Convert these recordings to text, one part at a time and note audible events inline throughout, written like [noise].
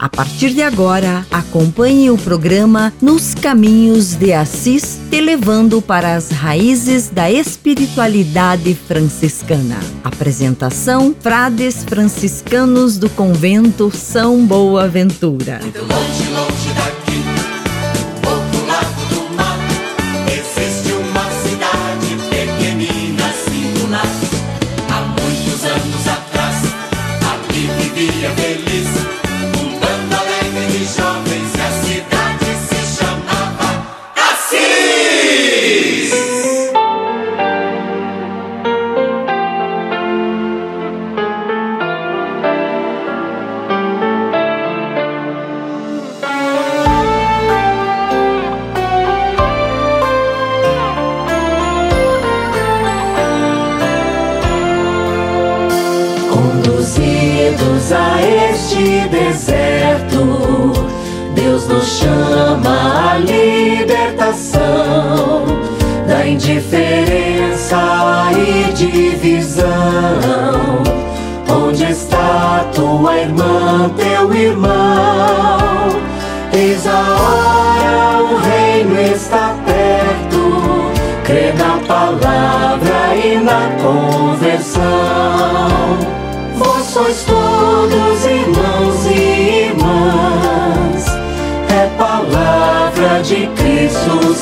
A partir de agora, acompanhe o programa Nos Caminhos de Assis, te levando para as raízes da espiritualidade franciscana. Apresentação: Frades franciscanos do convento São Boaventura. Muito longe, longe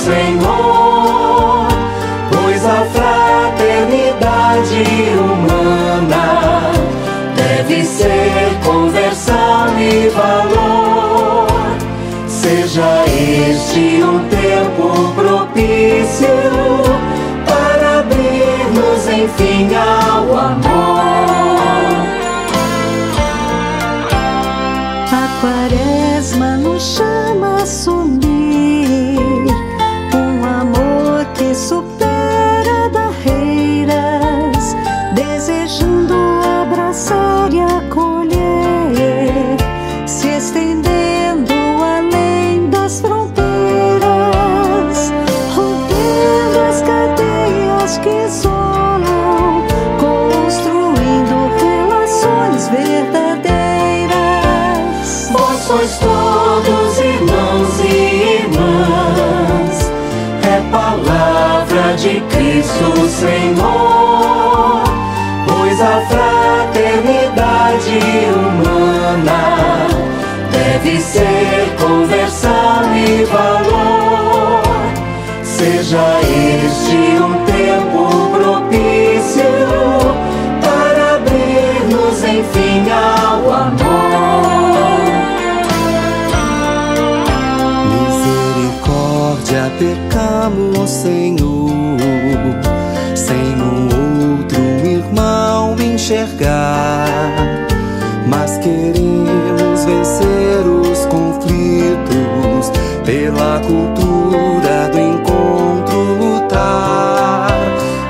Senhor. Pois a fraternidade humana deve ser conversão e valor. Seja este um tempo propício para abrir-nos enfim ao amor. Que Cristo Senhor, pois a fraternidade humana deve ser conversão e valor. Seja este um tempo propício para abrir-nos enfim ao amor. Misericórdia, pecamos, Senhor, enxergar. Mas queremos vencer os conflitos pela cultura do encontro lutar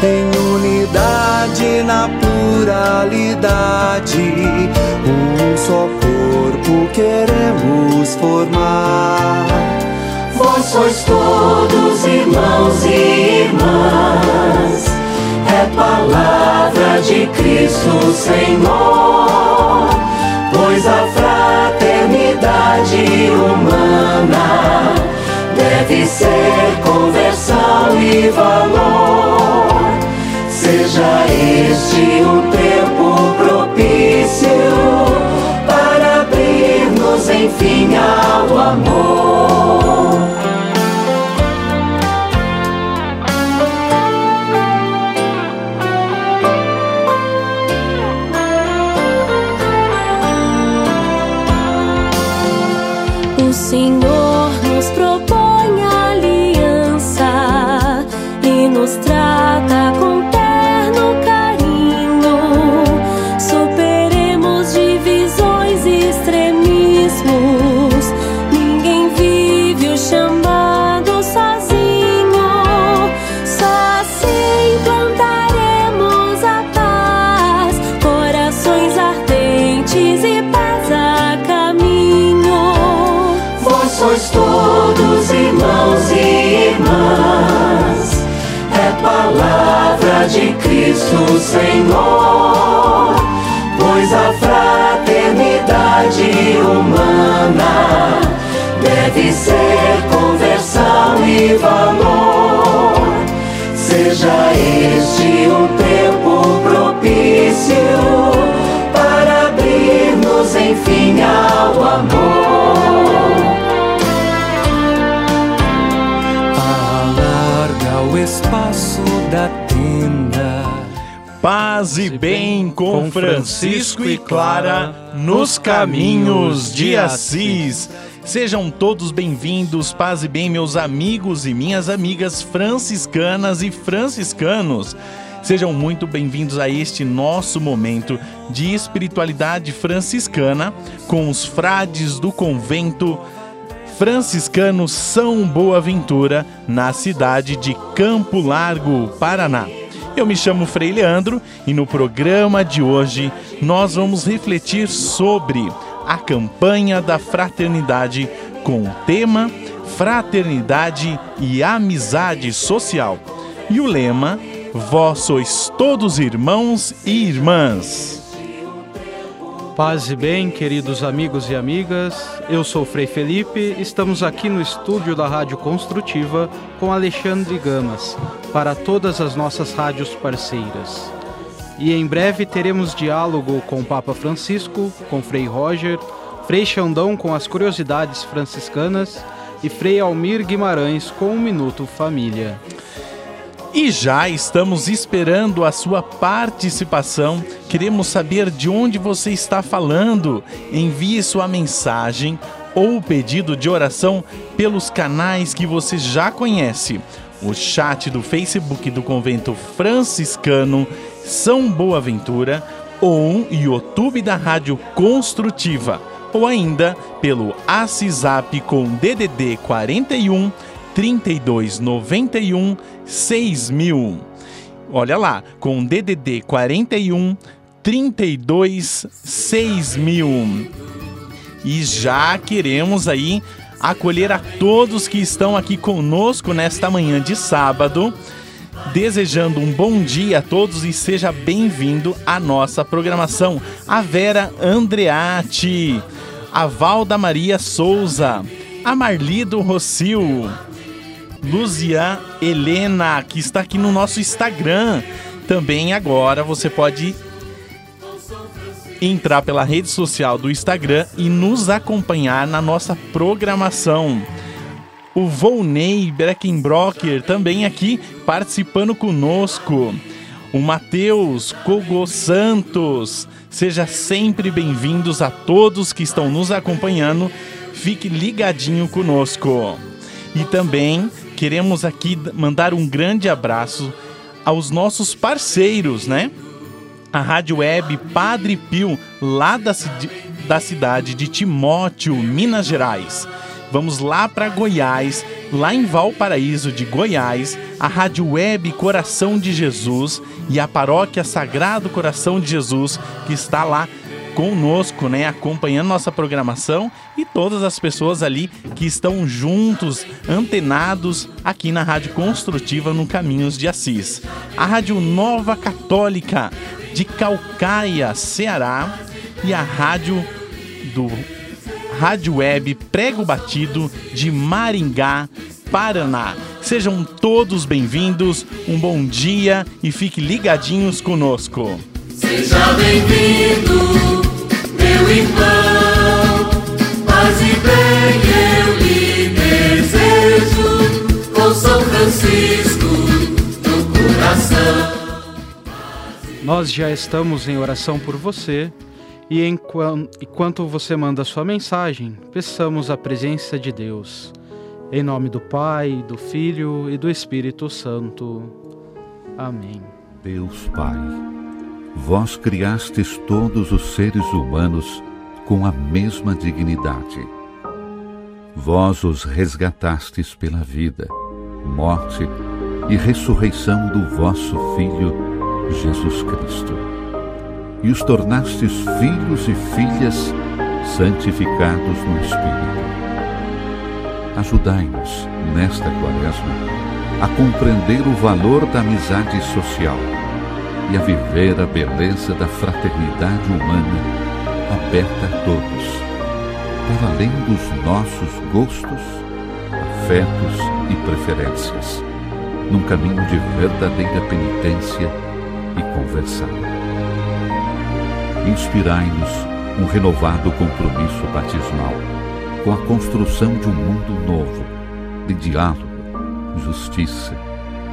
em unidade na pluralidade. Um só corpo queremos formar. Vós sois todos irmãos e irmãs, é palavra de Cristo Senhor, pois a fraternidade humana deve ser conversão e valor. Seja este um tempo propício para abrir-nos enfim ao amor. Senhor Senhor, pois a fraternidade humana deve ser conversão e valor. Seja este um tempo propício para abrir-nos enfim ao amor. Alarga o espaço da tenda. Paz e bem com Francisco e Clara nos caminhos de Assis. Sejam todos bem-vindos, paz e bem, meus amigos e minhas amigas franciscanas e franciscanos. Sejam muito bem-vindos a este nosso momento de espiritualidade franciscana com os frades do convento franciscano São Boaventura, na cidade de Campo Largo, Paraná. Eu me chamo Frei Leandro e no programa de hoje nós vamos refletir sobre a campanha da fraternidade com o tema Fraternidade e Amizade Social. E o lema: Vós sois todos irmãos e irmãs. Paz e bem, queridos amigos e amigas. Eu sou Frei Felipe. Estamos aqui no estúdio da Rádio Construtiva com Alexandre Gamas para todas as nossas rádios parceiras. E em breve teremos diálogo com o Papa Francisco, com Frei Roger, Frei Xandão com as curiosidades franciscanas e Frei Almir Guimarães com o Minuto Família. E já estamos esperando a sua participação. Queremos saber de onde você está falando. Envie sua mensagem ou pedido de oração pelos canais que você já conhece. O chat do Facebook do Convento Franciscano São Boaventura ou o YouTube da Rádio Construtiva ou ainda pelo ACISAP com DDD 41 3291 6000. Olha lá, com DDD 41 32 6000. E já queremos aí acolher a todos que estão aqui conosco nesta manhã de sábado. Desejando um bom dia a todos e seja bem-vindo à nossa programação. A Vera Andreatti, a Valda Maria Souza, a Marlido Rocio, Luzian Helena, que está aqui no nosso Instagram. Também agora você pode entrar pela rede social do Instagram e nos acompanhar na nossa programação. O Volney Breckenbrocker também aqui participando conosco. O Matheus Kogo Santos. Seja sempre bem-vindos a todos que estão nos acompanhando. Fique ligadinho conosco. E também queremos aqui mandar um grande abraço aos nossos parceiros, né? A Rádio Web Padre Pio, lá da, da cidade de Timóteo, Minas Gerais. Vamos lá para Goiás, lá em Valparaíso de Goiás, a Rádio Web Coração de Jesus e a Paróquia Sagrado Coração de Jesus, que está lá conosco, né, acompanhando nossa programação e todas as pessoas ali que estão juntos, antenados aqui na Rádio Construtiva no Caminhos de Assis. A Rádio Nova Católica de Calcaia, Ceará e a Rádio do Rádio Web Prego Batido de Maringá, Paraná. Sejam todos bem-vindos, um bom dia e fiquem ligadinhos conosco. Seja bem-vindo meu irmão, paz e bem eu lhe desejo, com São Francisco no coração. Nós já estamos em oração por você e enquanto você manda sua mensagem, peçamos a presença de Deus. Em nome do Pai, do Filho e do Espírito Santo. Amém. Deus Pai vós criastes todos os seres humanos com a mesma dignidade. Vós os resgatastes pela vida, morte e ressurreição do vosso Filho, Jesus Cristo. E os tornastes filhos e filhas santificados no Espírito. Ajudai-nos, nesta quaresma, a compreender o valor da amizade social e a viver a beleza da fraternidade humana aberta a todos, por além dos nossos gostos, afetos e preferências, num caminho de verdadeira penitência e conversão. Inspirai-nos um renovado compromisso batismal com a construção de um mundo novo, de diálogo, justiça,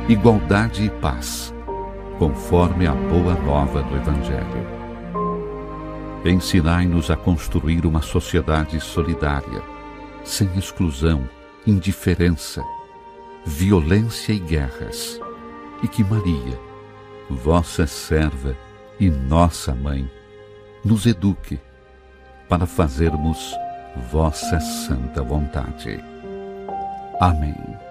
igualdade e paz, conforme a boa nova do Evangelho. Ensinai-nos a construir uma sociedade solidária, sem exclusão, indiferença, violência e guerras, e que Maria, vossa serva e nossa mãe, nos eduque para fazermos vossa santa vontade. Amém.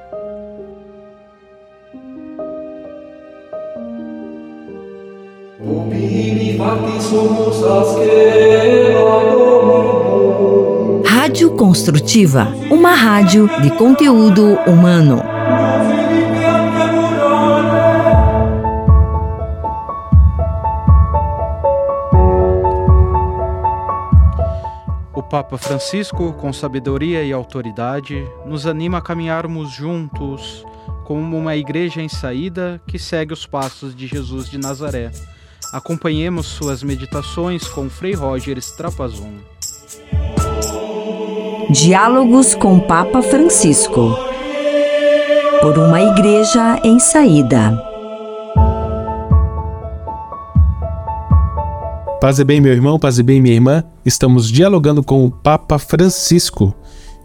Rádio Construtiva, uma rádio de conteúdo humano. O Papa Francisco, com sabedoria e autoridade, nos anima a caminharmos juntos como uma igreja em saída que segue os passos de Jesus de Nazaré. Acompanhemos suas meditações com Frei Roger Strapazon. Diálogos com Papa Francisco. Por uma igreja em saída. Paz e bem, meu irmão, paz e bem, minha irmã. Estamos dialogando com o Papa Francisco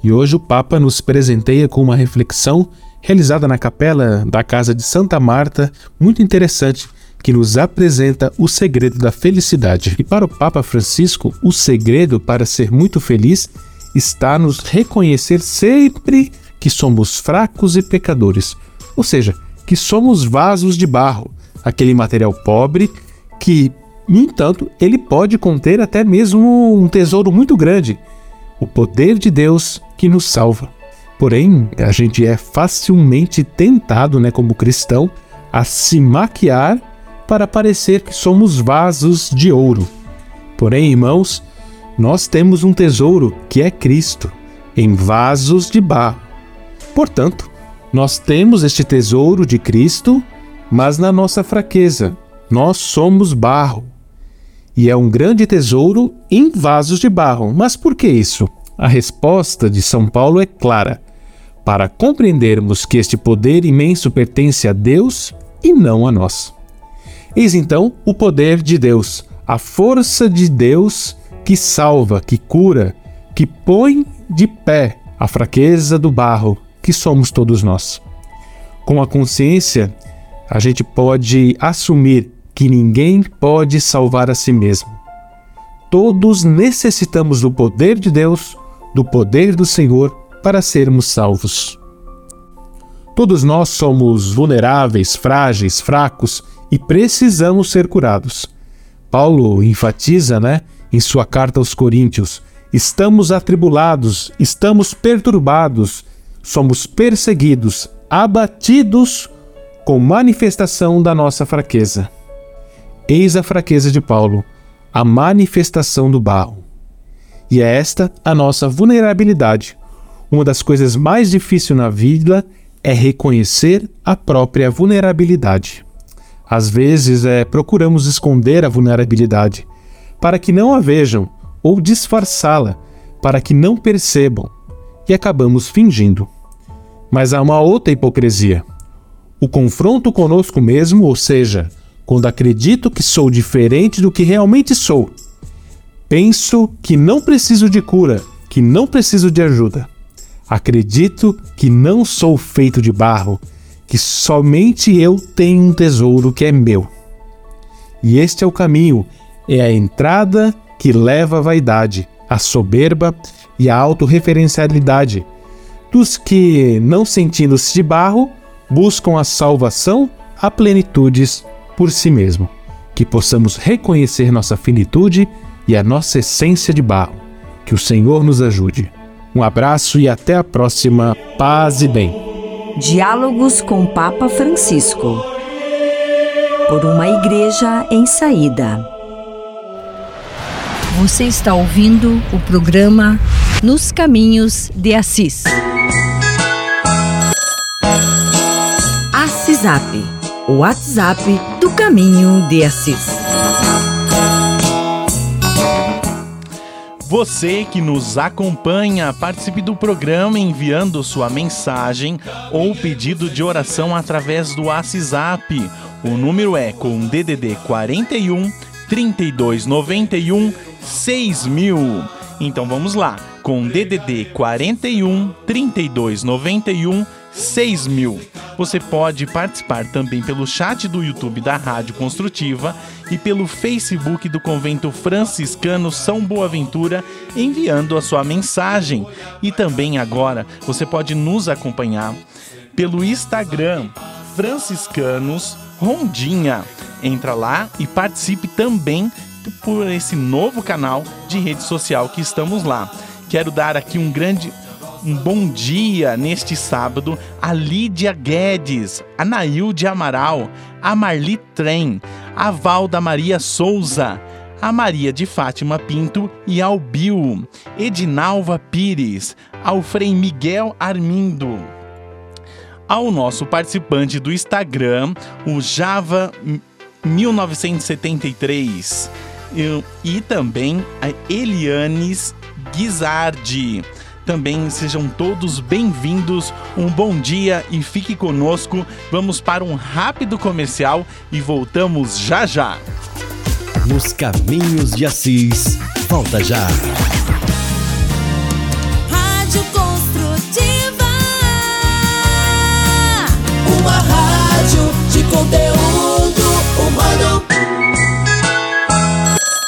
e hoje o Papa nos presenteia com uma reflexão realizada na capela da Casa de Santa Marta, muito interessante, que nos apresenta o segredo da felicidade. E para o Papa Francisco, o segredo para ser muito feliz está nos reconhecer sempre que somos fracos e pecadores, ou seja, que somos vasos de barro, aquele material pobre que no entanto, ele pode conter até mesmo um tesouro muito grande, o poder de Deus que nos salva. Porém, a gente é facilmente tentado, né, como cristão, a se maquiar para parecer que somos vasos de ouro. Porém, irmãos, nós temos um tesouro que é Cristo, em vasos de barro. Portanto, nós temos este tesouro de Cristo, mas na nossa fraqueza. Nós somos barro, e é um grande tesouro em vasos de barro. Mas por que isso? A resposta de São Paulo é clara: para compreendermos que este poder imenso pertence a Deus e não a nós. Eis então o poder de Deus, a força de Deus que salva, que cura, que põe de pé a fraqueza do barro que somos todos nós. Com a consciência, a gente pode assumir que ninguém pode salvar a si mesmo. Todos necessitamos do poder de Deus, do poder do Senhor, para sermos salvos. Todos nós somos vulneráveis, frágeis, fracos e precisamos ser curados. Paulo enfatiza, né, em sua carta aos Coríntios: estamos atribulados, estamos perturbados, somos perseguidos, abatidos com manifestação da nossa fraqueza. Eis a fraqueza de Paulo, a manifestação do barro. E é esta a nossa vulnerabilidade. Uma das coisas mais difíceis na vida é reconhecer a própria vulnerabilidade. Às vezes é, procuramos esconder a vulnerabilidade para que não a vejam ou disfarçá-la para que não percebam e acabamos fingindo. Mas há uma outra hipocrisia: o confronto conosco mesmo, ou seja, quando acredito que sou diferente do que realmente sou. Penso que não preciso de cura, que não preciso de ajuda. Acredito que não sou feito de barro, que somente eu tenho um tesouro que é meu. E este é o caminho, é a entrada que leva à vaidade, à soberba e à autorreferencialidade dos que, não sentindo-se de barro, buscam a salvação a plenitudes por si mesmo, que possamos reconhecer nossa finitude e a nossa essência de barro. Que o Senhor nos ajude. Um abraço e até a próxima. Paz e bem. Diálogos com Papa Francisco. Por uma igreja em saída. Você está ouvindo o programa nos caminhos de Assis. Assisap, o WhatsApp do caminho de Assis. Você que nos acompanha, participe do programa enviando sua mensagem ou pedido de oração através do WhatsApp. O número é com DDD 41 3291 6000. Então vamos lá, com DDD 41 3291 6000. Você pode participar também pelo chat do YouTube da Rádio Construtiva e pelo Facebook do Convento Franciscano São Boaventura, enviando a sua mensagem. E também agora você pode nos acompanhar pelo Instagram Franciscanos Rondinha. Entra lá e participe também por esse novo canal de rede social que estamos lá. Quero dar aqui um grande um bom dia neste sábado a Lídia Guedes, a Nailde Amaral, a Marli Trem, a Valda Maria Souza, a Maria de Fátima Pinto e ao Bill, Edinalva Pires, ao Frei Miguel Armindo. Ao nosso participante do Instagram, o Java 1973 e, também a Elianes Guizardi. Também sejam todos bem-vindos, um bom dia e fique conosco. Vamos para um rápido comercial e voltamos já já. Nos caminhos de Assis, volta já. Rádio Construtiva. Uma rádio de conteúdo humano.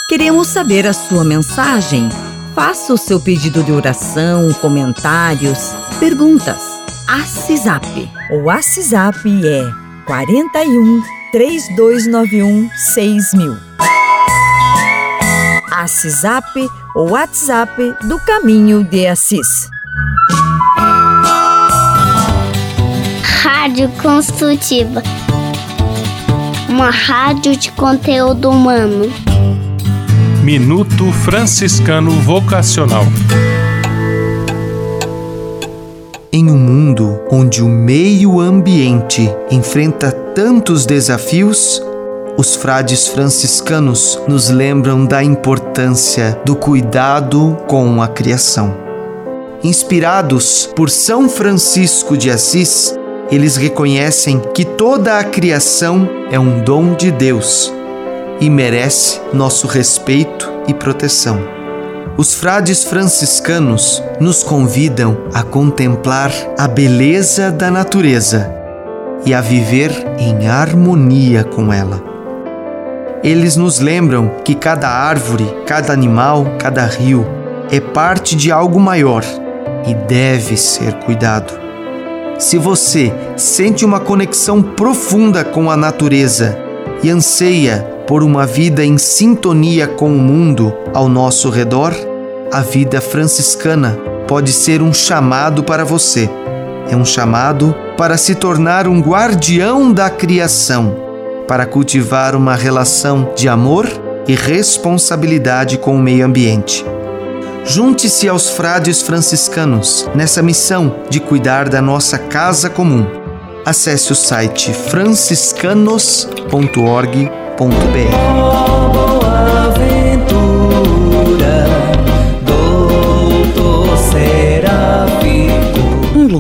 Queremos saber a sua mensagem. Faça o seu pedido de oração, comentários, perguntas. Assisap. O Assisap é 41 3291 6000. Assisap, o WhatsApp do Caminho de Assis. Rádio Construtiva. Uma rádio de conteúdo humano. Minuto Franciscano Vocacional. Em um mundo onde o meio ambiente enfrenta tantos desafios, os frades franciscanos nos lembram da importância do cuidado com a criação. Inspirados por São Francisco de Assis, eles reconhecem que toda a criação é um dom de Deus e merece nosso respeito e proteção. Os frades franciscanos nos convidam a contemplar a beleza da natureza e a viver em harmonia com ela. Eles nos lembram que cada árvore, cada animal, cada rio é parte de algo maior e deve ser cuidado. Se você sente uma conexão profunda com a natureza e anseia por uma vida em sintonia com o mundo ao nosso redor, a vida franciscana pode ser um chamado para você. É um chamado para se tornar um guardião da criação, para cultivar uma relação de amor e responsabilidade com o meio ambiente. Junte-se aos frades franciscanos nessa missão de cuidar da nossa casa comum. Acesse o site franciscanos.org.br.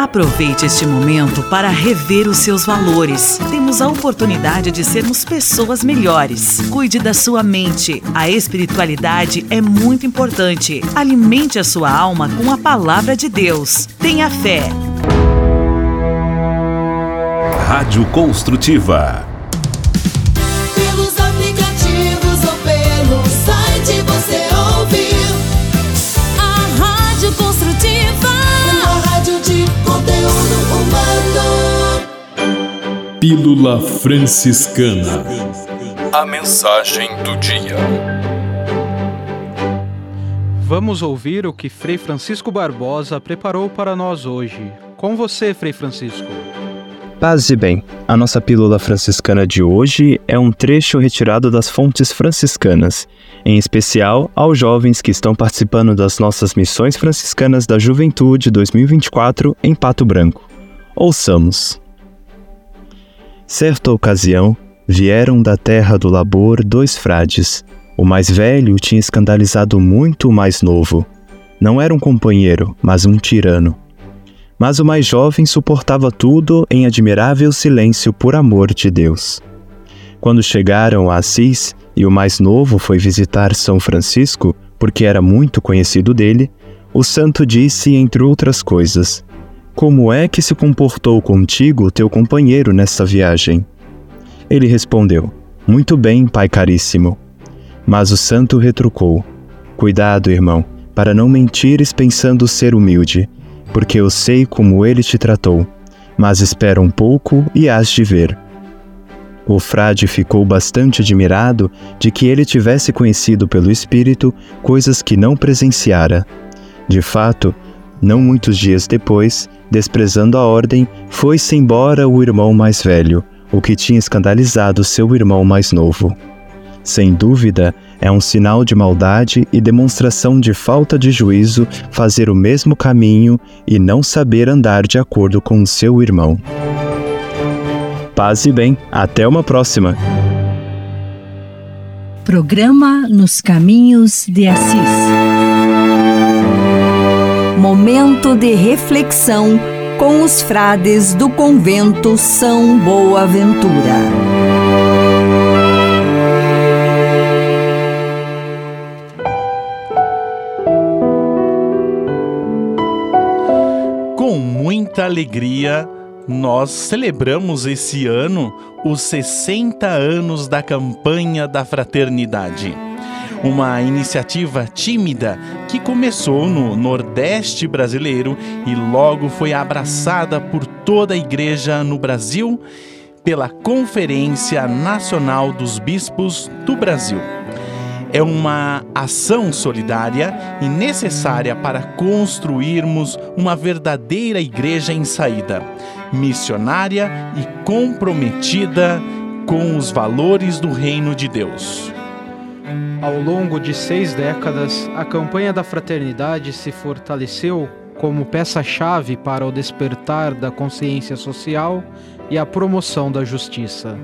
Aproveite este momento para rever os seus valores. Temos a oportunidade de sermos pessoas melhores. Cuide da sua mente. A espiritualidade é muito importante. Alimente a sua alma com a palavra de Deus. Tenha fé. Rádio Construtiva. Pelos aplicativos ou pelo site você ouve a Rádio Construtiva. Conteúdo humano. Pílula Franciscana. A mensagem do dia. Vamos ouvir o que Frei Francisco Barbosa preparou para nós hoje. Com você, Frei Francisco. Paz e bem, a nossa pílula franciscana de hoje é um trecho retirado das fontes franciscanas, em especial aos jovens que estão participando das nossas missões franciscanas da Juventude 2024 em Pato Branco. Ouçamos. Certa ocasião, vieram da terra do labor dois frades. O mais velho tinha escandalizado muito o mais novo. Não era um companheiro, mas um tirano. Mas o mais jovem suportava tudo em admirável silêncio por amor de Deus. Quando chegaram a Assis e o mais novo foi visitar São Francisco, porque era muito conhecido dele, o santo disse, entre outras coisas: Como é que se comportou contigo teu companheiro nessa viagem? Ele respondeu: Muito bem, pai caríssimo. Mas o santo retrucou: Cuidado, irmão, para não mentires pensando ser humilde porque eu sei como ele te tratou, mas espera um pouco e hás de ver. O frade ficou bastante admirado de que ele tivesse conhecido pelo Espírito coisas que não presenciara. De fato, não muitos dias depois, desprezando a ordem, foi-se embora o irmão mais velho, o que tinha escandalizado seu irmão mais novo. Sem dúvida, é um sinal de maldade e demonstração de falta de juízo fazer o mesmo caminho e não saber andar de acordo com o seu irmão. Paz e bem, até uma próxima. Programa Nos Caminhos de Assis. Momento de reflexão com os frades do convento São Boaventura. Muita alegria, nós celebramos esse ano os 60 anos da campanha da fraternidade. Uma iniciativa tímida que começou no Nordeste brasileiro e logo foi abraçada por toda a igreja no Brasil pela Conferência Nacional dos Bispos do Brasil é uma ação solidária e necessária para construirmos uma verdadeira igreja em saída, missionária e comprometida com os valores do reino de Deus. Ao longo de seis décadas, a campanha da fraternidade se fortaleceu como peça-chave para o despertar da consciência social e a promoção da justiça.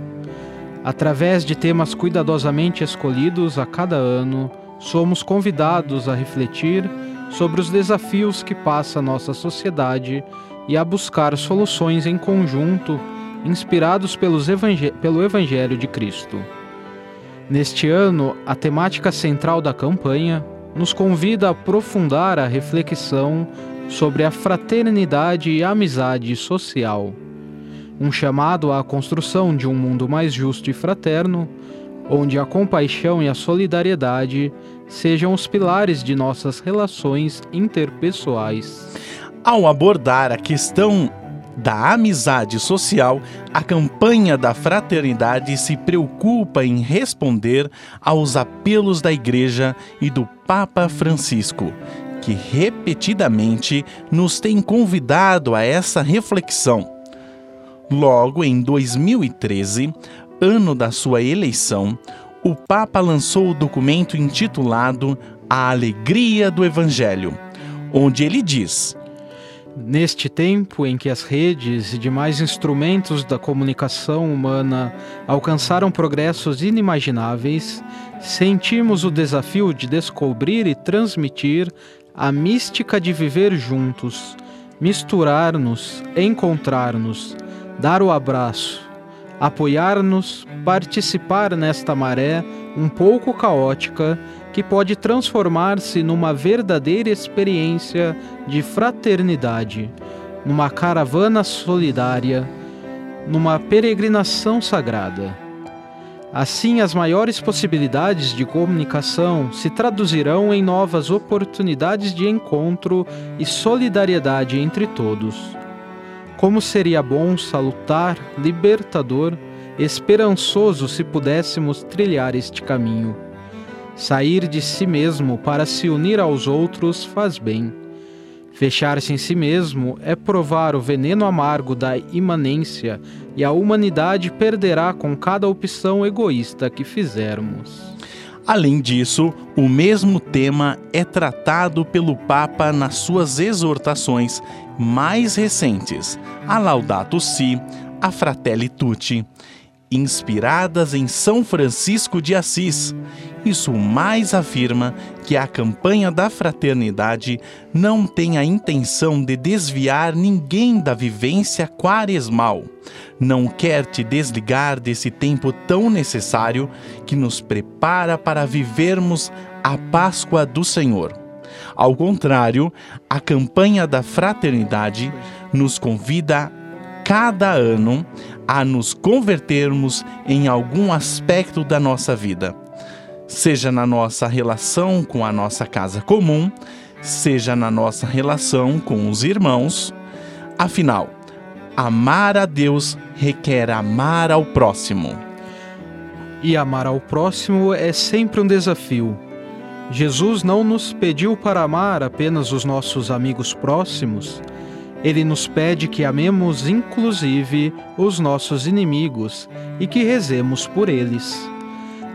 Através de temas cuidadosamente escolhidos a cada ano, somos convidados a refletir sobre os desafios que passa nossa sociedade e a buscar soluções em conjunto, inspirados evangel pelo Evangelho de Cristo. Neste ano, a temática central da campanha nos convida a aprofundar a reflexão sobre a fraternidade e a amizade social um chamado à construção de um mundo mais justo e fraterno, onde a compaixão e a solidariedade sejam os pilares de nossas relações interpessoais. Ao abordar a questão da amizade social, a campanha da fraternidade se preocupa em responder aos apelos da Igreja e do Papa Francisco, que repetidamente nos tem convidado a essa reflexão Logo em 2013, ano da sua eleição, o Papa lançou o documento intitulado A Alegria do Evangelho, onde ele diz: Neste tempo em que as redes e demais instrumentos da comunicação humana alcançaram progressos inimagináveis, sentimos o desafio de descobrir e transmitir a mística de viver juntos misturar-nos, encontrar-nos, dar o abraço, apoiar-nos, participar nesta maré um pouco caótica que pode transformar-se numa verdadeira experiência de fraternidade, numa caravana solidária, numa peregrinação sagrada. Assim, as maiores possibilidades de comunicação se traduzirão em novas oportunidades de encontro e solidariedade entre todos. Como seria bom, salutar, libertador, esperançoso se pudéssemos trilhar este caminho. Sair de si mesmo para se unir aos outros faz bem. Fechar-se em si mesmo é provar o veneno amargo da imanência e a humanidade perderá com cada opção egoísta que fizermos. Além disso, o mesmo tema é tratado pelo Papa nas suas exortações mais recentes, a Laudato Si, a Fratelli Tutti, inspiradas em São Francisco de Assis. Isso mais afirma que a campanha da fraternidade não tem a intenção de desviar ninguém da vivência quaresmal. Não quer te desligar desse tempo tão necessário que nos prepara para vivermos a Páscoa do Senhor. Ao contrário, a campanha da fraternidade nos convida cada ano a nos convertermos em algum aspecto da nossa vida, seja na nossa relação com a nossa casa comum, seja na nossa relação com os irmãos. Afinal, amar a Deus requer amar ao próximo. E amar ao próximo é sempre um desafio. Jesus não nos pediu para amar apenas os nossos amigos próximos, ele nos pede que amemos inclusive os nossos inimigos e que rezemos por eles.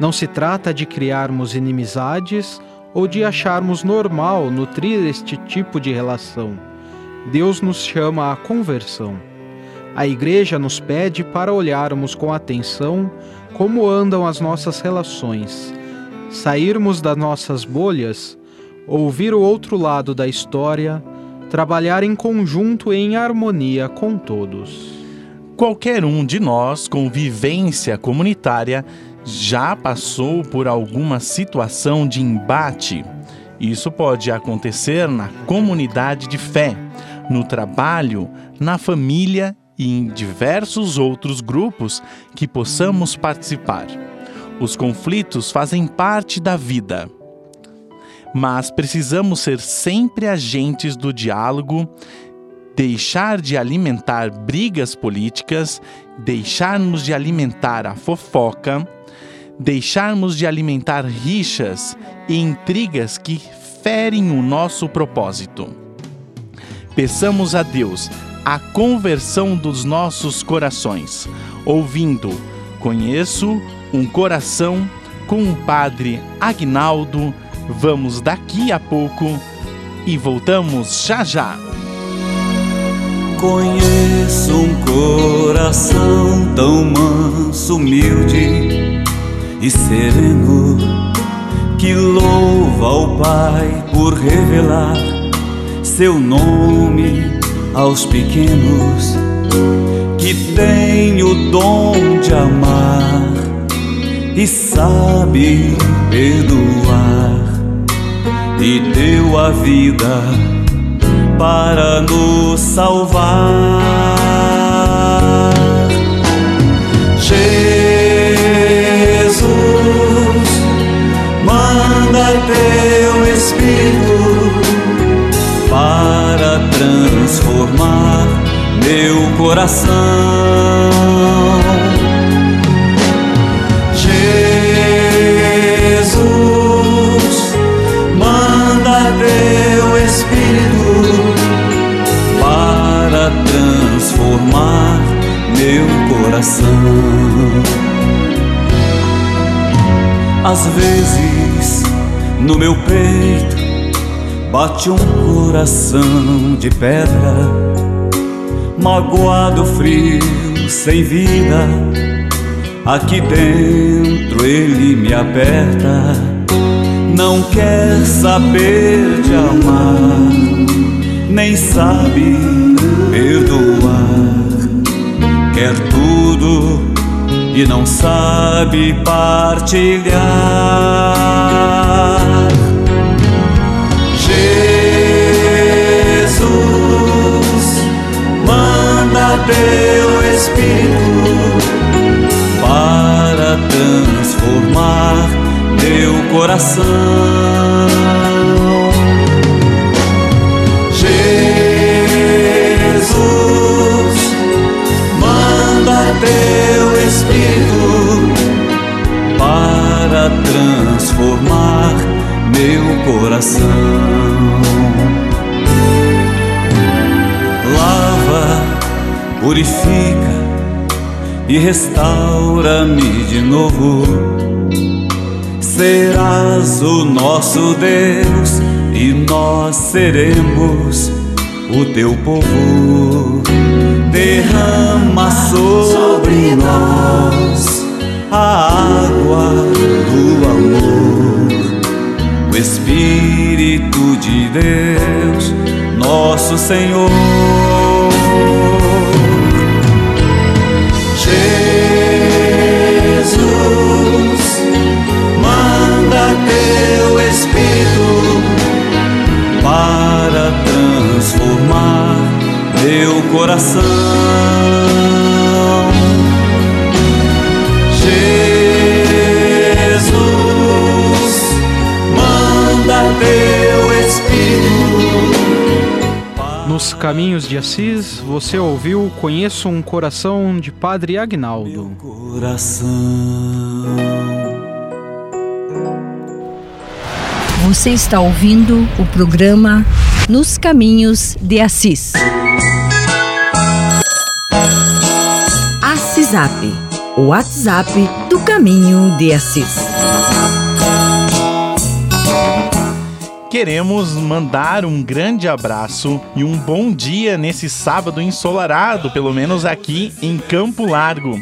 Não se trata de criarmos inimizades ou de acharmos normal nutrir este tipo de relação. Deus nos chama à conversão. A Igreja nos pede para olharmos com atenção como andam as nossas relações, sairmos das nossas bolhas, ouvir o outro lado da história trabalhar em conjunto e em harmonia com todos. Qualquer um de nós com vivência comunitária já passou por alguma situação de embate. Isso pode acontecer na comunidade de fé, no trabalho, na família e em diversos outros grupos que possamos participar. Os conflitos fazem parte da vida mas precisamos ser sempre agentes do diálogo, deixar de alimentar brigas políticas, deixarmos de alimentar a fofoca, deixarmos de alimentar rixas e intrigas que ferem o nosso propósito. Peçamos a Deus a conversão dos nossos corações, ouvindo: Conheço um coração com o Padre Agnaldo Vamos daqui a pouco e voltamos já já. Conheço um coração tão manso, humilde e sereno que louva ao Pai por revelar seu nome aos pequenos, que tem o dom de amar e sabe perdoar e deu a vida para nos salvar. Jesus, manda teu Espírito para transformar meu coração transformar meu coração. Às vezes no meu peito bate um coração de pedra, magoado, frio, sem vida. Aqui dentro ele me aperta, não quer saber de amar nem sabe perdoar. Quer tudo e não sabe partilhar. Jesus, manda teu Espírito para transformar teu coração. Jesus, manda teu para transformar meu coração. Lava, purifica e restaura-me de novo. Serás o nosso Deus e nós seremos o teu povo. Derrama sobre nós a água do amor, o Espírito de Deus, nosso Senhor. Jesus, manda teu Espírito para transformar meu coração. Nos caminhos de Assis, você ouviu Conheço um Coração de Padre Agnaldo. Você está ouvindo o programa Nos Caminhos de Assis. Assisap, o WhatsApp do Caminho de Assis. Queremos mandar um grande abraço e um bom dia nesse sábado ensolarado, pelo menos aqui em Campo Largo.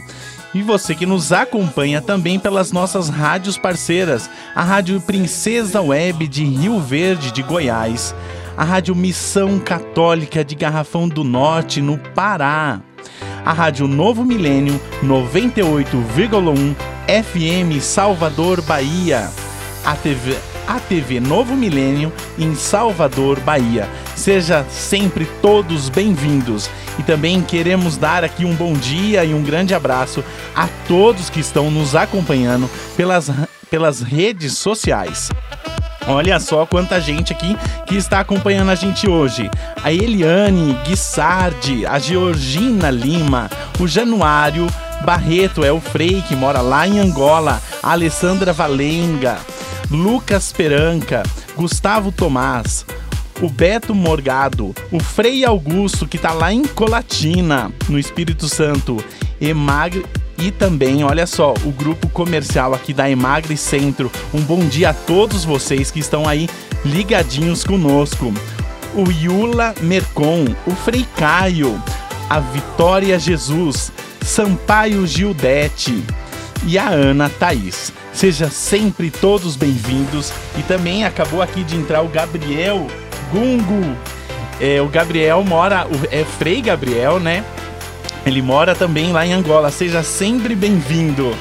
E você que nos acompanha também pelas nossas rádios parceiras, a Rádio Princesa Web de Rio Verde, de Goiás, a Rádio Missão Católica de Garrafão do Norte, no Pará, a Rádio Novo Milênio 98,1 FM Salvador, Bahia, a TV, a TV Novo Milênio em Salvador, Bahia. Seja sempre todos bem-vindos. E também queremos dar aqui um bom dia e um grande abraço a todos que estão nos acompanhando pelas, pelas redes sociais. Olha só quanta gente aqui que está acompanhando a gente hoje. A Eliane Guissardi, a Georgina Lima, o Januário Barreto é o Frei que mora lá em Angola, a Alessandra Valenga, Lucas Peranca, Gustavo Tomás, o Beto Morgado, o Frei Augusto, que tá lá em Colatina, no Espírito Santo, Emagre e também, olha só, o grupo comercial aqui da Emagre Centro. Um bom dia a todos vocês que estão aí ligadinhos conosco. O Yula Mercon, o Frei Caio, a Vitória Jesus, Sampaio Gildete e a Ana Thaís. Seja sempre todos bem-vindos. E também acabou aqui de entrar o Gabriel Gungu. É, o Gabriel mora, é Frei Gabriel, né? Ele mora também lá em Angola. Seja sempre bem-vindo.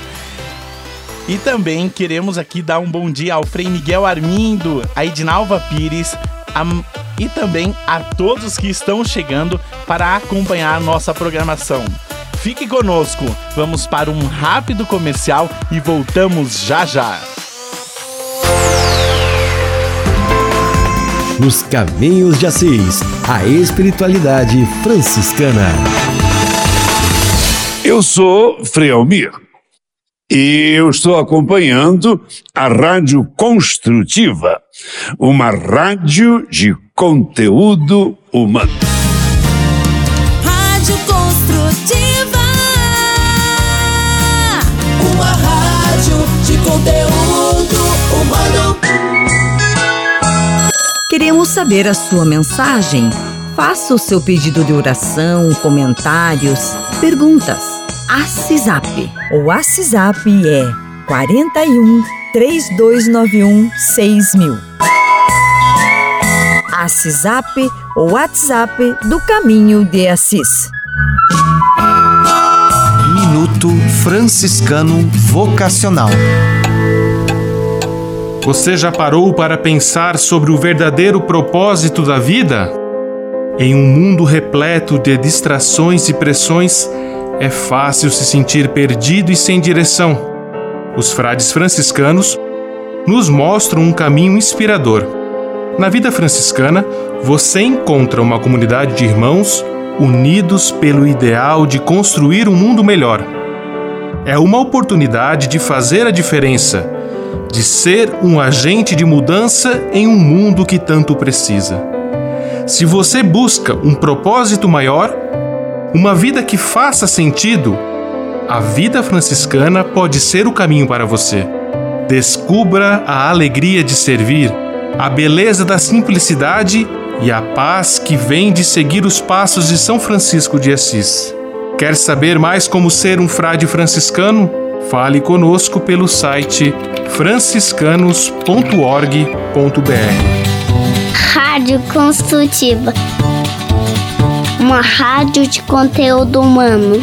E também queremos aqui dar um bom dia ao Frei Miguel Armindo, a Edinalva Pires a- e também a todos que estão chegando para acompanhar a nossa programação. Fique conosco, vamos para um rápido comercial e voltamos já já. Nos Caminhos de Assis, a espiritualidade franciscana. Eu sou Frei Almir e eu estou acompanhando a Rádio Construtiva, uma rádio de conteúdo humano. Rádio humano. Queremos saber a sua mensagem. Faça o seu pedido de oração, comentários, perguntas. ACISAP. O WhatsApp é 41 3291 6000. ACISAP ou WhatsApp do Caminho de Assis. Minuto Franciscano Vocacional. Você já parou para pensar sobre o verdadeiro propósito da vida? Em um mundo repleto de distrações e pressões, é fácil se sentir perdido e sem direção. Os frades franciscanos nos mostram um caminho inspirador. Na vida franciscana, você encontra uma comunidade de irmãos unidos pelo ideal de construir um mundo melhor. É uma oportunidade de fazer a diferença, de ser um agente de mudança em um mundo que tanto precisa. Se você busca um propósito maior, uma vida que faça sentido, a vida franciscana pode ser o caminho para você. Descubra a alegria de servir, a beleza da simplicidade e a paz que vem de seguir os passos de São Francisco de Assis. Quer saber mais como ser um frade franciscano? Fale conosco pelo site franciscanos.org.br. Rádio Construtiva. Uma rádio de conteúdo humano.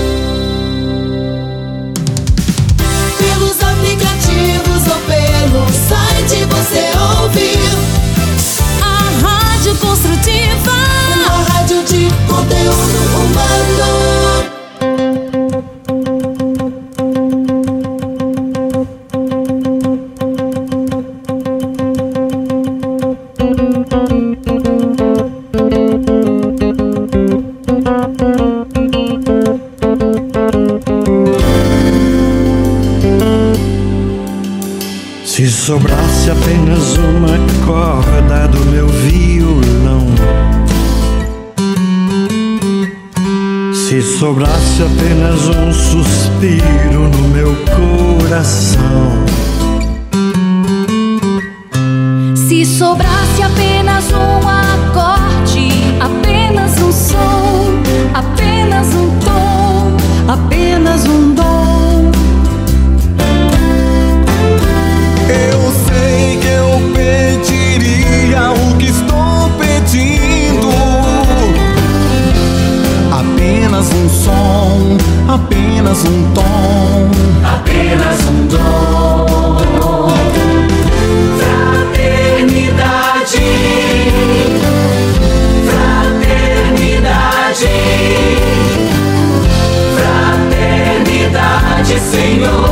De sobrasse apenas um suspiro no meu coração. Se sobrasse apenas um acorde, apenas um som, apenas um tom, apenas um apenas um tom, apenas um dom. Fraternidade, fraternidade, fraternidade, Senhor,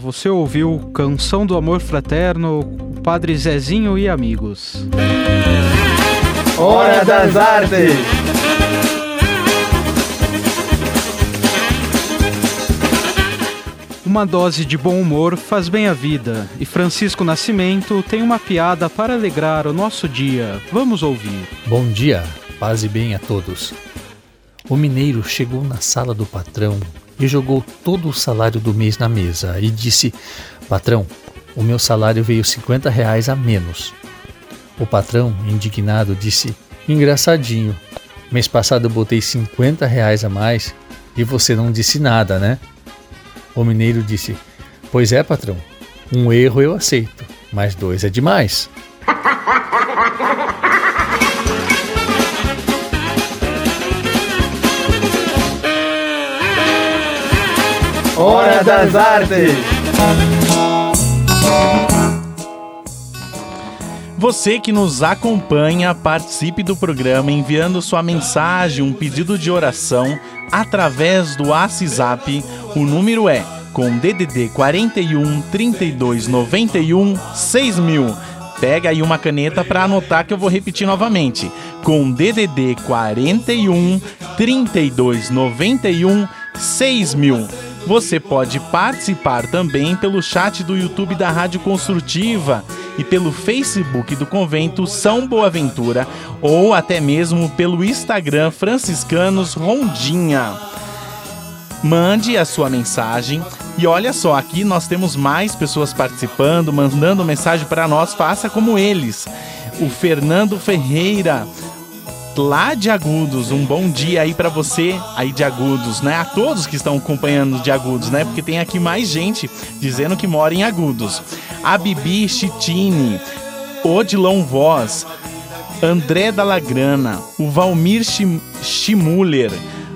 Você ouviu Canção do Amor Fraterno, Padre Zezinho e Amigos. Hora das Artes! Uma dose de bom humor faz bem a vida, e Francisco Nascimento tem uma piada para alegrar o nosso dia. Vamos ouvir. Bom dia, paz e bem a todos. O mineiro chegou na sala do patrão e jogou todo o salário do mês na mesa e disse: Patrão, o meu salário veio 50 reais a menos. O patrão, indignado, disse: Engraçadinho, mês passado eu botei 50 reais a mais e você não disse nada, né? O mineiro disse: Pois é, patrão, um erro eu aceito, mas dois é demais. [laughs] Hora das Artes! Você que nos acompanha, participe do programa enviando sua mensagem, um pedido de oração através do WhatsApp. O número é com DDD 41 32 91 6000. Pega aí uma caneta para anotar que eu vou repetir novamente. Com DDD 41 32 91 6000. Você pode participar também pelo chat do YouTube da Rádio Construtiva e pelo Facebook do Convento São Boaventura ou até mesmo pelo Instagram Franciscanos Rondinha. Mande a sua mensagem e olha só, aqui nós temos mais pessoas participando, mandando mensagem para nós, faça como eles. O Fernando Ferreira lá de Agudos. Um bom dia aí para você aí de Agudos, né? A todos que estão acompanhando de Agudos, né? Porque tem aqui mais gente dizendo que mora em Agudos. A Bibi Chitini, Odilon Voz, André Dalagrana, o Valmir Schimuller,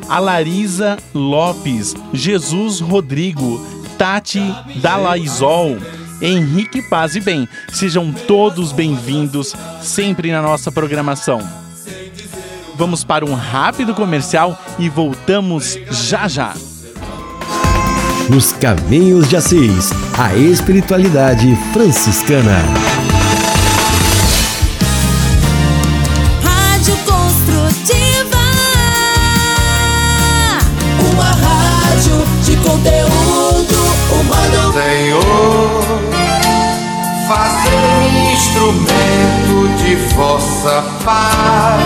a Larisa Lopes, Jesus Rodrigo, Tati Dalaizol, Henrique Paz e Bem. Sejam todos bem-vindos sempre na nossa programação. Vamos para um rápido comercial e voltamos já já. Nos Caminhos de Assis, a espiritualidade franciscana. Rádio Construtiva. Uma rádio de conteúdo humano. Senhor, fazer-me instrumento de vossa paz.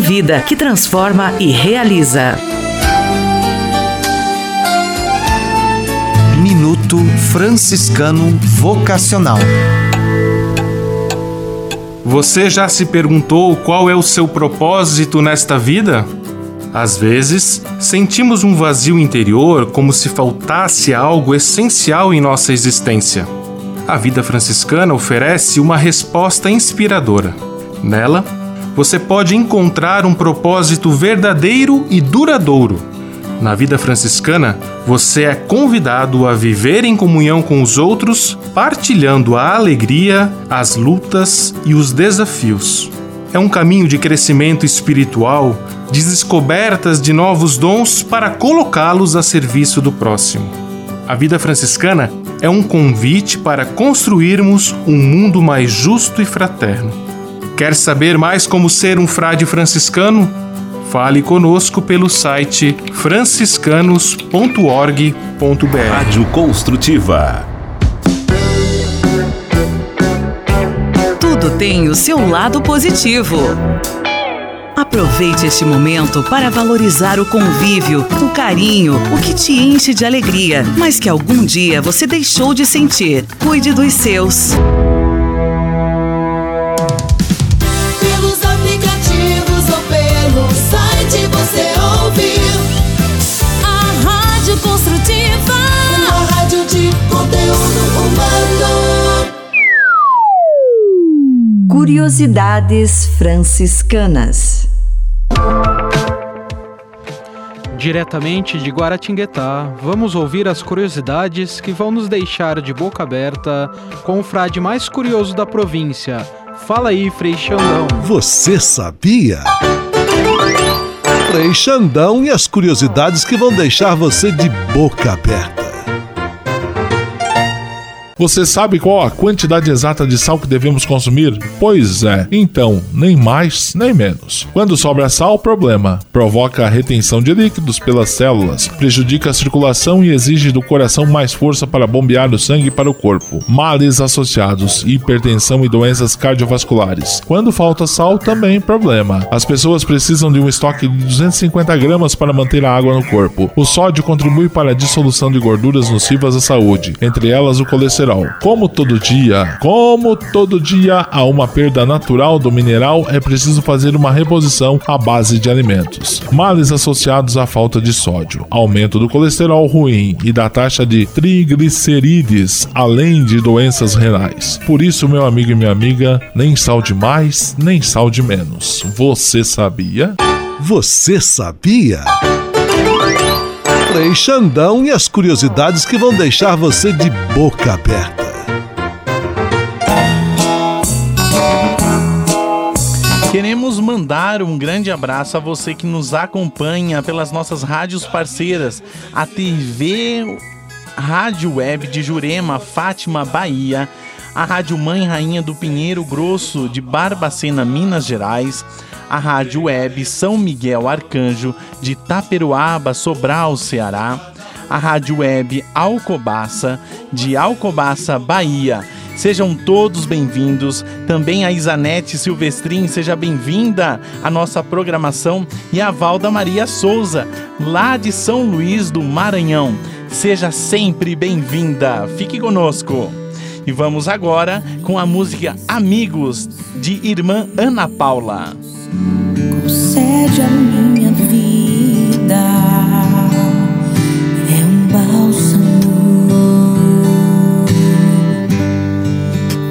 vida que transforma e realiza. Minuto Franciscano Vocacional. Você já se perguntou qual é o seu propósito nesta vida? Às vezes, sentimos um vazio interior como se faltasse algo essencial em nossa existência. A vida franciscana oferece uma resposta inspiradora. Nela, você pode encontrar um propósito verdadeiro e duradouro. Na vida franciscana, você é convidado a viver em comunhão com os outros, partilhando a alegria, as lutas e os desafios. É um caminho de crescimento espiritual, de descobertas de novos dons para colocá-los a serviço do próximo. A vida franciscana é um convite para construirmos um mundo mais justo e fraterno. Quer saber mais como ser um frade franciscano? Fale conosco pelo site franciscanos.org.br. Rádio Construtiva. Tudo tem o seu lado positivo. Aproveite este momento para valorizar o convívio, o carinho, o que te enche de alegria, mas que algum dia você deixou de sentir. Cuide dos seus. Curiosidades franciscanas. Diretamente de Guaratinguetá, vamos ouvir as curiosidades que vão nos deixar de boca aberta com o frade mais curioso da província. Fala aí, Frei Xandão. Você sabia? Frei Xandão e as curiosidades que vão deixar você de boca aberta. Você sabe qual a quantidade exata de sal que devemos consumir? Pois é, então, nem mais nem menos. Quando sobra sal, problema. Provoca a retenção de líquidos pelas células, prejudica a circulação e exige do coração mais força para bombear o sangue para o corpo. Males associados, hipertensão e doenças cardiovasculares. Quando falta sal, também problema. As pessoas precisam de um estoque de 250 gramas para manter a água no corpo. O sódio contribui para a dissolução de gorduras nocivas à saúde, entre elas o colesterol mineral. Como todo dia, como todo dia há uma perda natural do mineral, é preciso fazer uma reposição à base de alimentos. Males associados à falta de sódio, aumento do colesterol ruim e da taxa de triglicerídeos, além de doenças renais. Por isso, meu amigo e minha amiga, nem sal de mais, nem sal de menos. Você sabia? Você sabia? Frei Xandão e as curiosidades que vão deixar você de boca aberta. Queremos mandar um grande abraço a você que nos acompanha pelas nossas rádios parceiras, a TV Rádio Web de Jurema, Fátima, Bahia, a Rádio Mãe Rainha do Pinheiro Grosso de Barbacena, Minas Gerais, a Rádio Web São Miguel Arcanjo de Taperuaba, Sobral, Ceará, a Rádio Web Alcobaça de Alcobaça, Bahia. Sejam todos bem-vindos. Também a Isanete Silvestrin, seja bem-vinda à nossa programação. E a Valda Maria Souza, lá de São Luís do Maranhão. Seja sempre bem-vinda. Fique conosco. E vamos agora com a música Amigos, de irmã Ana Paula. Concede a minha vida, é um bálsamo,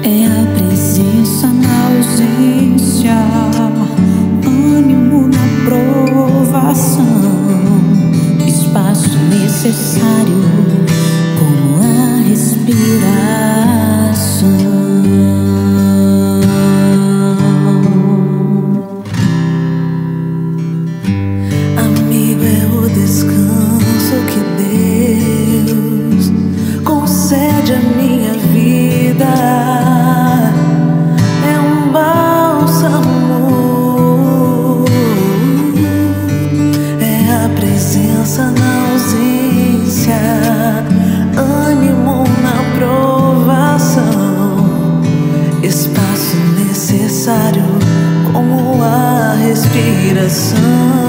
é a presença na ausência, ânimo na provação, espaço necessário como a sun. A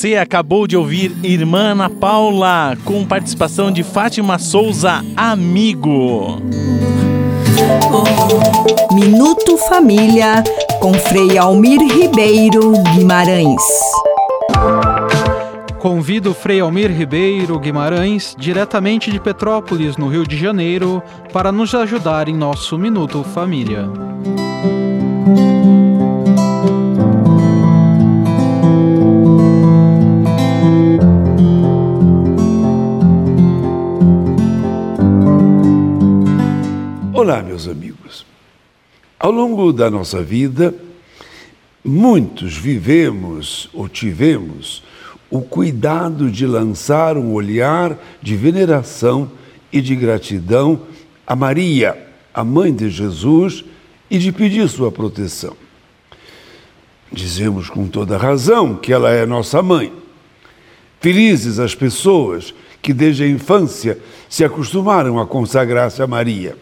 Você acabou de ouvir Irmã Ana Paula, com participação de Fátima Souza, amigo. Minuto Família, com Frei Almir Ribeiro Guimarães. Convido o Frei Almir Ribeiro Guimarães, diretamente de Petrópolis, no Rio de Janeiro, para nos ajudar em nosso Minuto Família. Olá, meus amigos. Ao longo da nossa vida, muitos vivemos ou tivemos o cuidado de lançar um olhar de veneração e de gratidão a Maria, a mãe de Jesus, e de pedir sua proteção. Dizemos com toda razão que ela é nossa mãe. Felizes as pessoas que desde a infância se acostumaram a consagrar-se a Maria.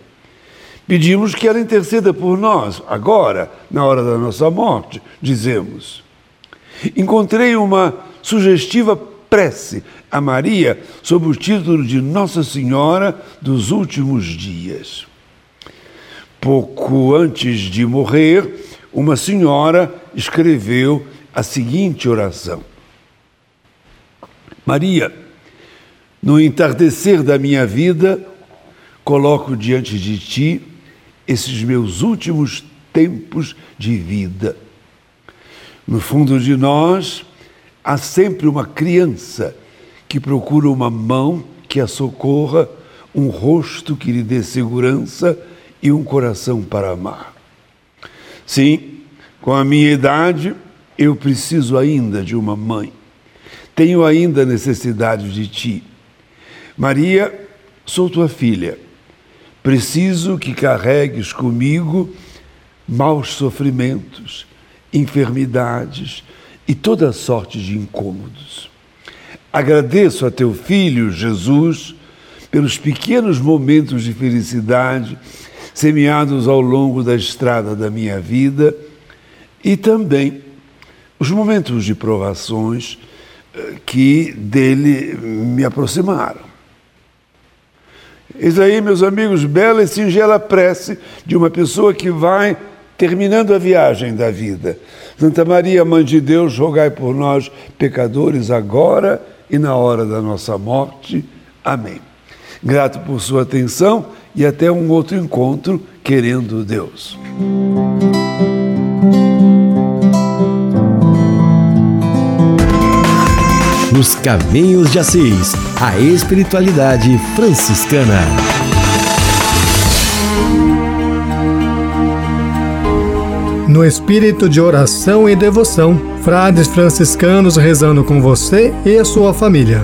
Pedimos que ela interceda por nós, agora, na hora da nossa morte, dizemos. Encontrei uma sugestiva prece a Maria sob o título de Nossa Senhora dos Últimos Dias. Pouco antes de morrer, uma senhora escreveu a seguinte oração: Maria, no entardecer da minha vida, coloco diante de ti esses meus últimos tempos de vida. No fundo de nós, há sempre uma criança que procura uma mão que a socorra, um rosto que lhe dê segurança e um coração para amar. Sim, com a minha idade, eu preciso ainda de uma mãe. Tenho ainda necessidade de ti. Maria, sou tua filha. Preciso que carregues comigo maus sofrimentos, enfermidades e toda sorte de incômodos. Agradeço a teu filho, Jesus, pelos pequenos momentos de felicidade semeados ao longo da estrada da minha vida e também os momentos de provações eh, que dele me aproximaram. Eis aí, meus amigos, bela e singela prece de uma pessoa que vai terminando a viagem da vida. Santa Maria, Mãe de Deus, rogai por nós, pecadores, agora e na hora da nossa morte. Amém. Grato por sua atenção e até um outro encontro, querendo Deus. Nos Caminhos de Assis, a espiritualidade franciscana. No espírito de oração e devoção, frades franciscanos rezando com você e a sua família.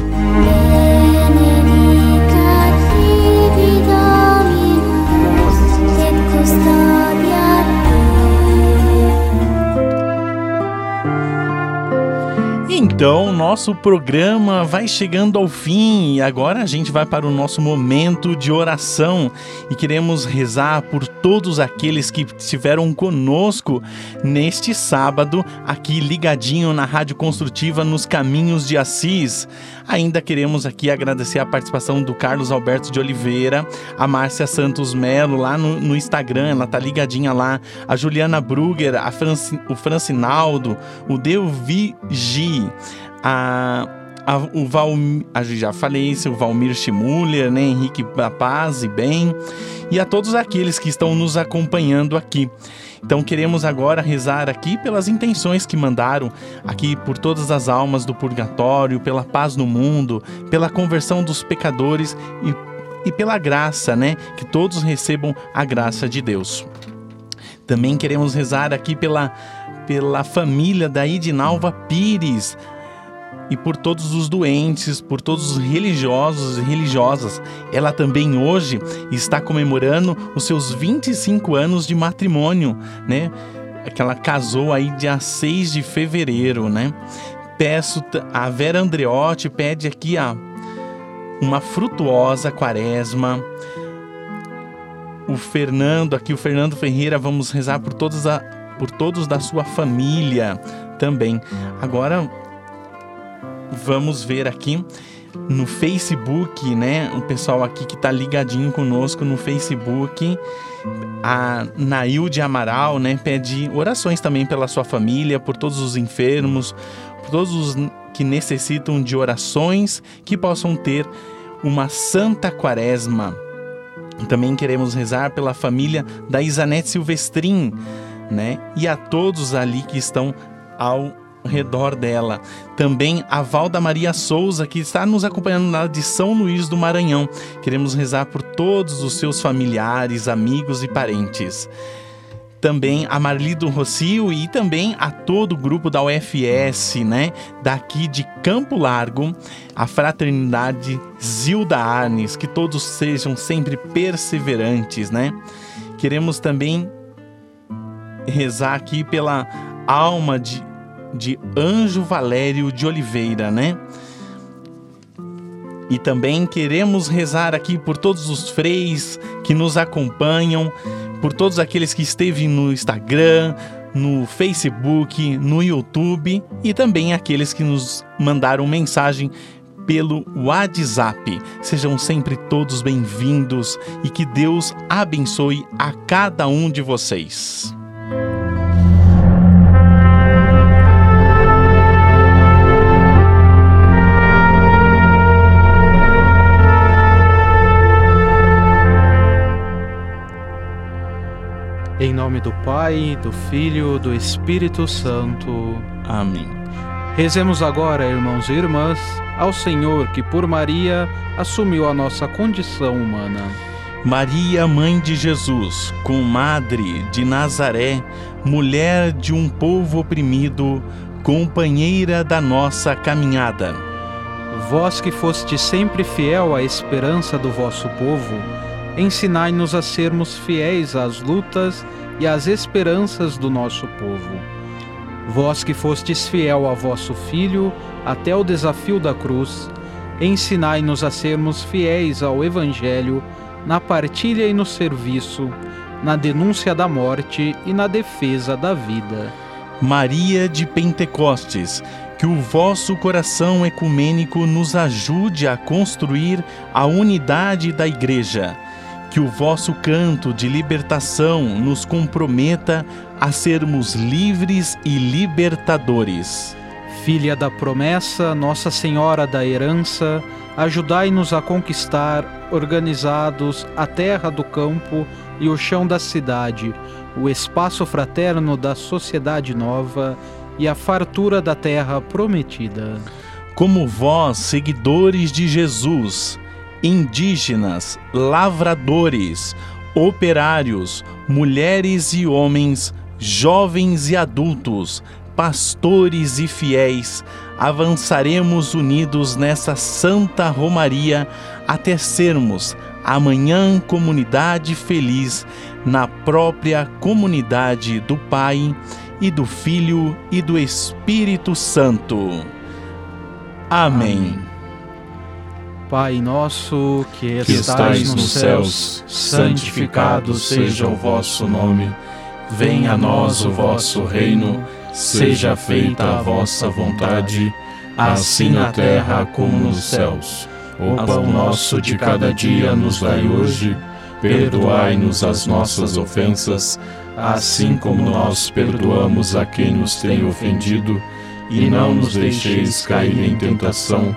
Então, nosso programa vai chegando ao fim. E agora a gente vai para o nosso momento de oração. E queremos rezar por todos aqueles que estiveram conosco neste sábado aqui ligadinho na Rádio Construtiva nos Caminhos de Assis. Ainda queremos aqui agradecer a participação do Carlos Alberto de Oliveira, a Márcia Santos Melo lá no, no Instagram, ela tá ligadinha lá, a Juliana Brugger, a Franci, o Francinaldo, o Delvigi, a, a, o Valmir, já falei isso, o Valmir Schmuller, né, Henrique Paz e Bem, e a todos aqueles que estão nos acompanhando aqui. Então queremos agora rezar aqui pelas intenções que mandaram, aqui por todas as almas do purgatório, pela paz no mundo, pela conversão dos pecadores e, e pela graça, né? Que todos recebam a graça de Deus. Também queremos rezar aqui pela, pela família da Idinalva Pires, e por todos os doentes, por todos os religiosos e religiosas. Ela também hoje está comemorando os seus 25 anos de matrimônio, né? Que ela casou aí dia 6 de fevereiro, né? Peço a Vera Andreotti pede aqui a uma frutuosa quaresma. O Fernando aqui, o Fernando Ferreira, vamos rezar por todos a, por todos da sua família também. Agora vamos ver aqui no Facebook, né? O pessoal aqui que tá ligadinho conosco no Facebook. A Nailde Amaral, né? Pede orações também pela sua família, por todos os enfermos, por todos os que necessitam de orações, que possam ter uma santa quaresma. Também queremos rezar pela família da Isanete Silvestrin, né? E a todos ali que estão ao redor dela. Também a Valda Maria Souza, que está nos acompanhando lá de São Luís do Maranhão. Queremos rezar por todos os seus familiares, amigos e parentes. Também a Marli do Rocio e também a todo o grupo da UFS, né? Daqui de Campo Largo, a fraternidade Zilda Arnes, que todos sejam sempre perseverantes, né? Queremos também rezar aqui pela alma de de Anjo Valério de Oliveira, né? E também queremos rezar aqui por todos os freis que nos acompanham, por todos aqueles que esteve no Instagram, no Facebook, no YouTube e também aqueles que nos mandaram mensagem pelo WhatsApp. Sejam sempre todos bem-vindos e que Deus abençoe a cada um de vocês. Nome do Pai, do Filho, do Espírito Santo. Amém. Rezemos agora, irmãos e irmãs, ao Senhor que por Maria assumiu a nossa condição humana. Maria, mãe de Jesus, comadre de Nazaré, mulher de um povo oprimido, companheira da nossa caminhada. Vós que foste sempre fiel à esperança do vosso povo, ensinai-nos a sermos fiéis às lutas e às esperanças do nosso povo. Vós que fostes fiel a vosso Filho até o desafio da cruz, ensinai-nos a sermos fiéis ao Evangelho na partilha e no serviço, na denúncia da morte e na defesa da vida. Maria de Pentecostes, que o vosso coração ecumênico nos ajude a construir a unidade da Igreja que o vosso canto de libertação nos comprometa a sermos livres e libertadores. Filha da promessa, Nossa Senhora da herança, ajudai-nos a conquistar, organizados, a terra do campo e o chão da cidade, o espaço fraterno da sociedade nova e a fartura da terra prometida. Como vós, seguidores de Jesus, indígenas, lavradores, operários, mulheres e homens, jovens e adultos, pastores e fiéis, avançaremos unidos nessa santa romaria até sermos amanhã comunidade feliz na própria comunidade do Pai e do Filho e do Espírito Santo. Amém. Pai nosso que que estais estais nos céus, santificado seja o vosso nome. Venha a nós o vosso reino, seja feita a vossa vontade, assim na terra como nos céus. O pão nosso de cada dia nos dai hoje, perdoai-nos as nossas ofensas, assim como nós perdoamos a quem nos tem ofendido, e não nos deixeis cair em tentação,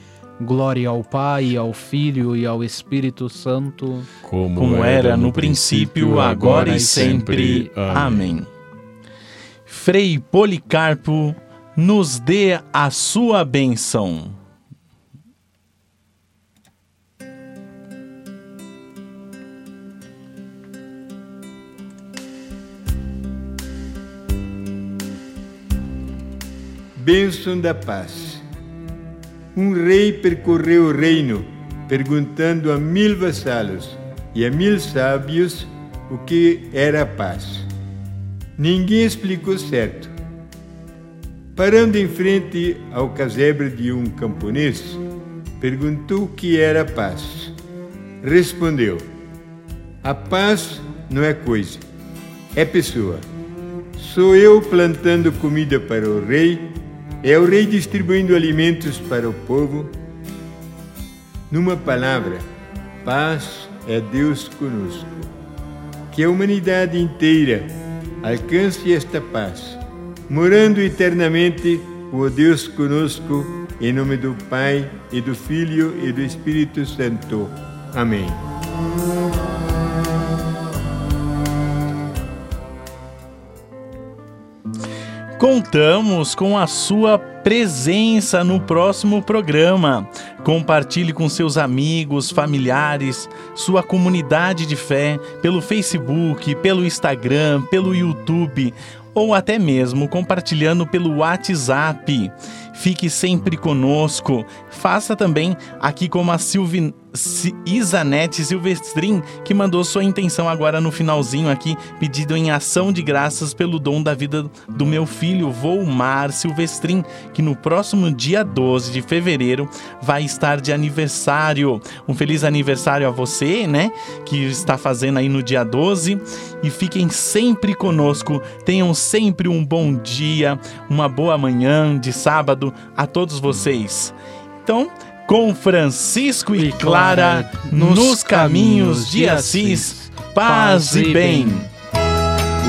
Glória ao Pai, ao Filho e ao Espírito Santo, como era no princípio, agora e sempre. Amém. Frei Policarpo, nos dê a sua bênção. Bênção da paz. Um rei percorreu o reino, perguntando a mil vassalos: e a mil sábios o que era a paz. Ninguém explicou certo. Parando em frente ao casebre de um camponês, perguntou o que era a paz. Respondeu: A paz não é coisa, é pessoa. Sou eu plantando comida para o rei, é o rei distribuindo alimentos para o povo. Numa palavra, paz é Deus conosco. Que a humanidade inteira alcance esta paz, morando eternamente o Deus conosco, em nome do Pai e do Filho e do Espírito Santo. Amém. Contamos com a sua presença no próximo programa. Compartilhe com seus amigos, familiares, sua comunidade de fé pelo Facebook, pelo Instagram, pelo YouTube ou até mesmo compartilhando pelo WhatsApp. Fique sempre conosco. Faça também aqui como a Silvin... Isanete Silvestrin, que mandou sua intenção agora no finalzinho aqui, pedido em ação de graças pelo dom da vida do meu filho Volmar Silvestrin, que no próximo dia 12 de fevereiro vai estar de aniversário. Um feliz aniversário a você, né? Que está fazendo aí no dia 12. E fiquem sempre conosco. Tenham sempre um bom dia, uma boa manhã de sábado a todos vocês. Então, com Francisco e Clara nos caminhos de Assis, paz e bem.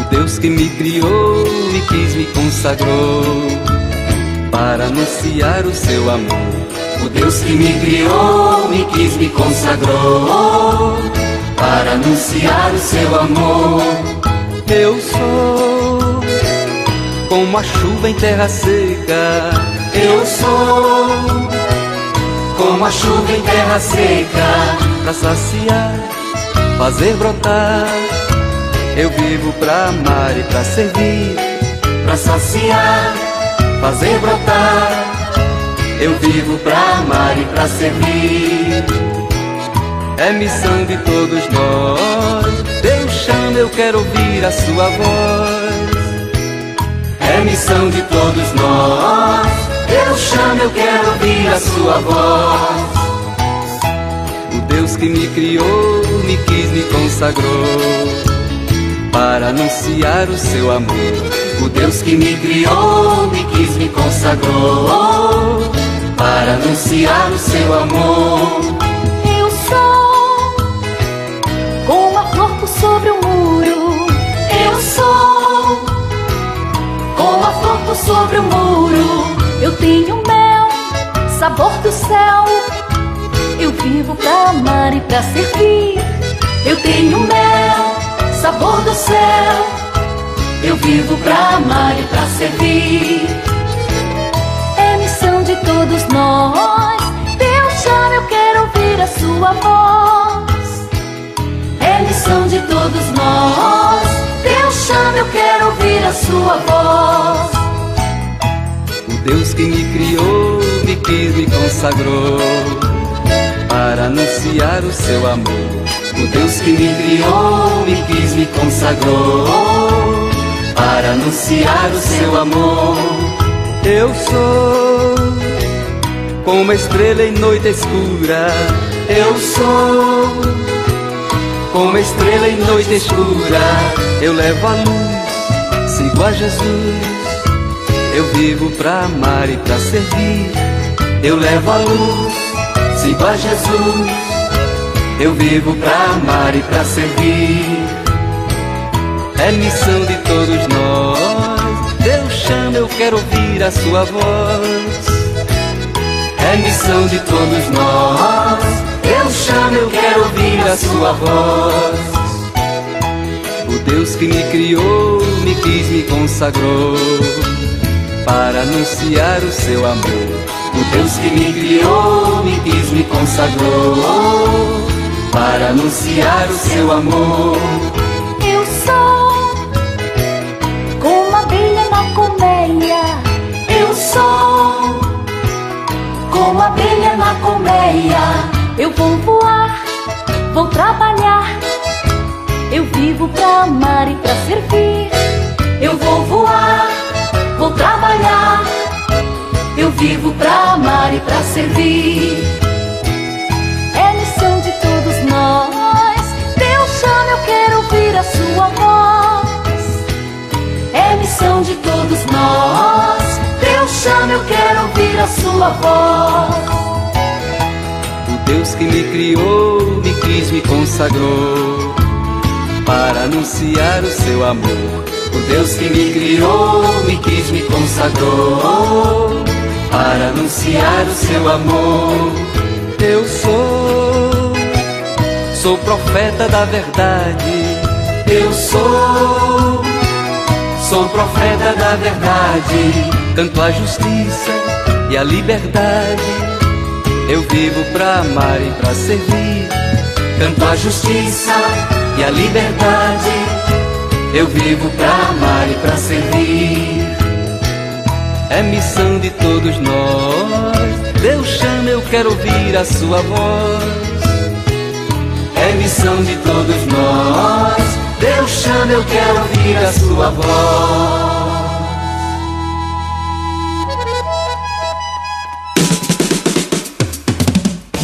O Deus que me criou e quis me consagrou para anunciar o seu amor. O Deus que me criou me quis me consagrou para anunciar o seu amor. Eu sou como a chuva em terra seca. Eu sou como a chuva em terra seca, pra saciar, fazer brotar. Eu vivo pra amar e pra servir, pra saciar, fazer brotar. Eu vivo pra amar e pra servir. É missão de todos nós. Deus chama, eu quero ouvir a sua voz. É missão de todos nós. Deus chama, eu quero ouvir a sua voz. O Deus que me criou, me quis, me consagrou para anunciar o seu amor. O Deus que me criou, me quis, me consagrou para anunciar o seu amor. Eu sou como a flor por sobre o muro. Eu sou como a flor por sobre o muro. Tenho mel, sabor do céu. Eu vivo pra amar e pra servir. Eu tenho mel, sabor do céu. Eu vivo pra amar e pra servir. É missão de todos nós. Deus chama, eu quero ouvir a sua voz. É missão de todos nós. Deus chama, eu quero ouvir a sua voz. Deus que me criou, me quis, me consagrou para anunciar o seu amor. O Deus que me criou, me quis, me consagrou para anunciar o seu amor. Eu sou como uma estrela em noite escura. Eu sou como estrela em noite escura. Eu levo a luz, sigo a Jesus eu vivo pra amar e pra servir. Eu levo a luz, sigo a Jesus. Eu vivo pra amar e pra servir. É missão de todos nós. Deus chama, eu quero ouvir a sua voz. É missão de todos nós. Deus chama, eu quero ouvir a sua voz. O Deus que me criou, me quis, me consagrou para anunciar o seu amor. O Deus que me criou, me quis, me consagrou para anunciar o seu amor. Eu sou como abelha na colmeia. Eu sou como abelha na colmeia. Eu vou voar, vou trabalhar vivo pra amar e pra servir. Vivo pra amar e pra servir. É missão de todos nós. Deus chama, eu quero ouvir a sua voz. É missão de todos nós. Deus chama, eu quero ouvir a sua voz. O Deus que me criou, me quis, me consagrou para anunciar o seu amor. O Deus que me criou, me quis, me consagrou para anunciar o seu amor. Eu sou, sou profeta da verdade. Eu sou, sou profeta da verdade. Canto a justiça e a liberdade. Eu vivo pra amar e pra servir. Canto a justiça e a liberdade. Eu vivo pra amar e pra servir. É missão de todos nós. Deus chama, eu quero ouvir a sua voz. É missão de todos nós. Deus chama, eu quero ouvir a sua voz.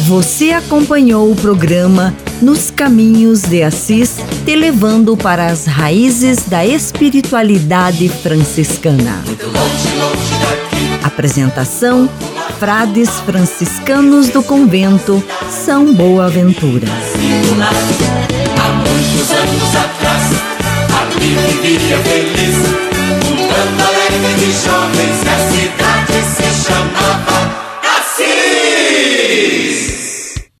Você acompanhou o programa Nos Caminhos de Assis, te levando para as raízes da espiritualidade franciscana. Apresentação: Frades franciscanos do convento São Boaventura. Há muitos anos atrás, vivia feliz, um alegre de jovens que a cidade se chamava.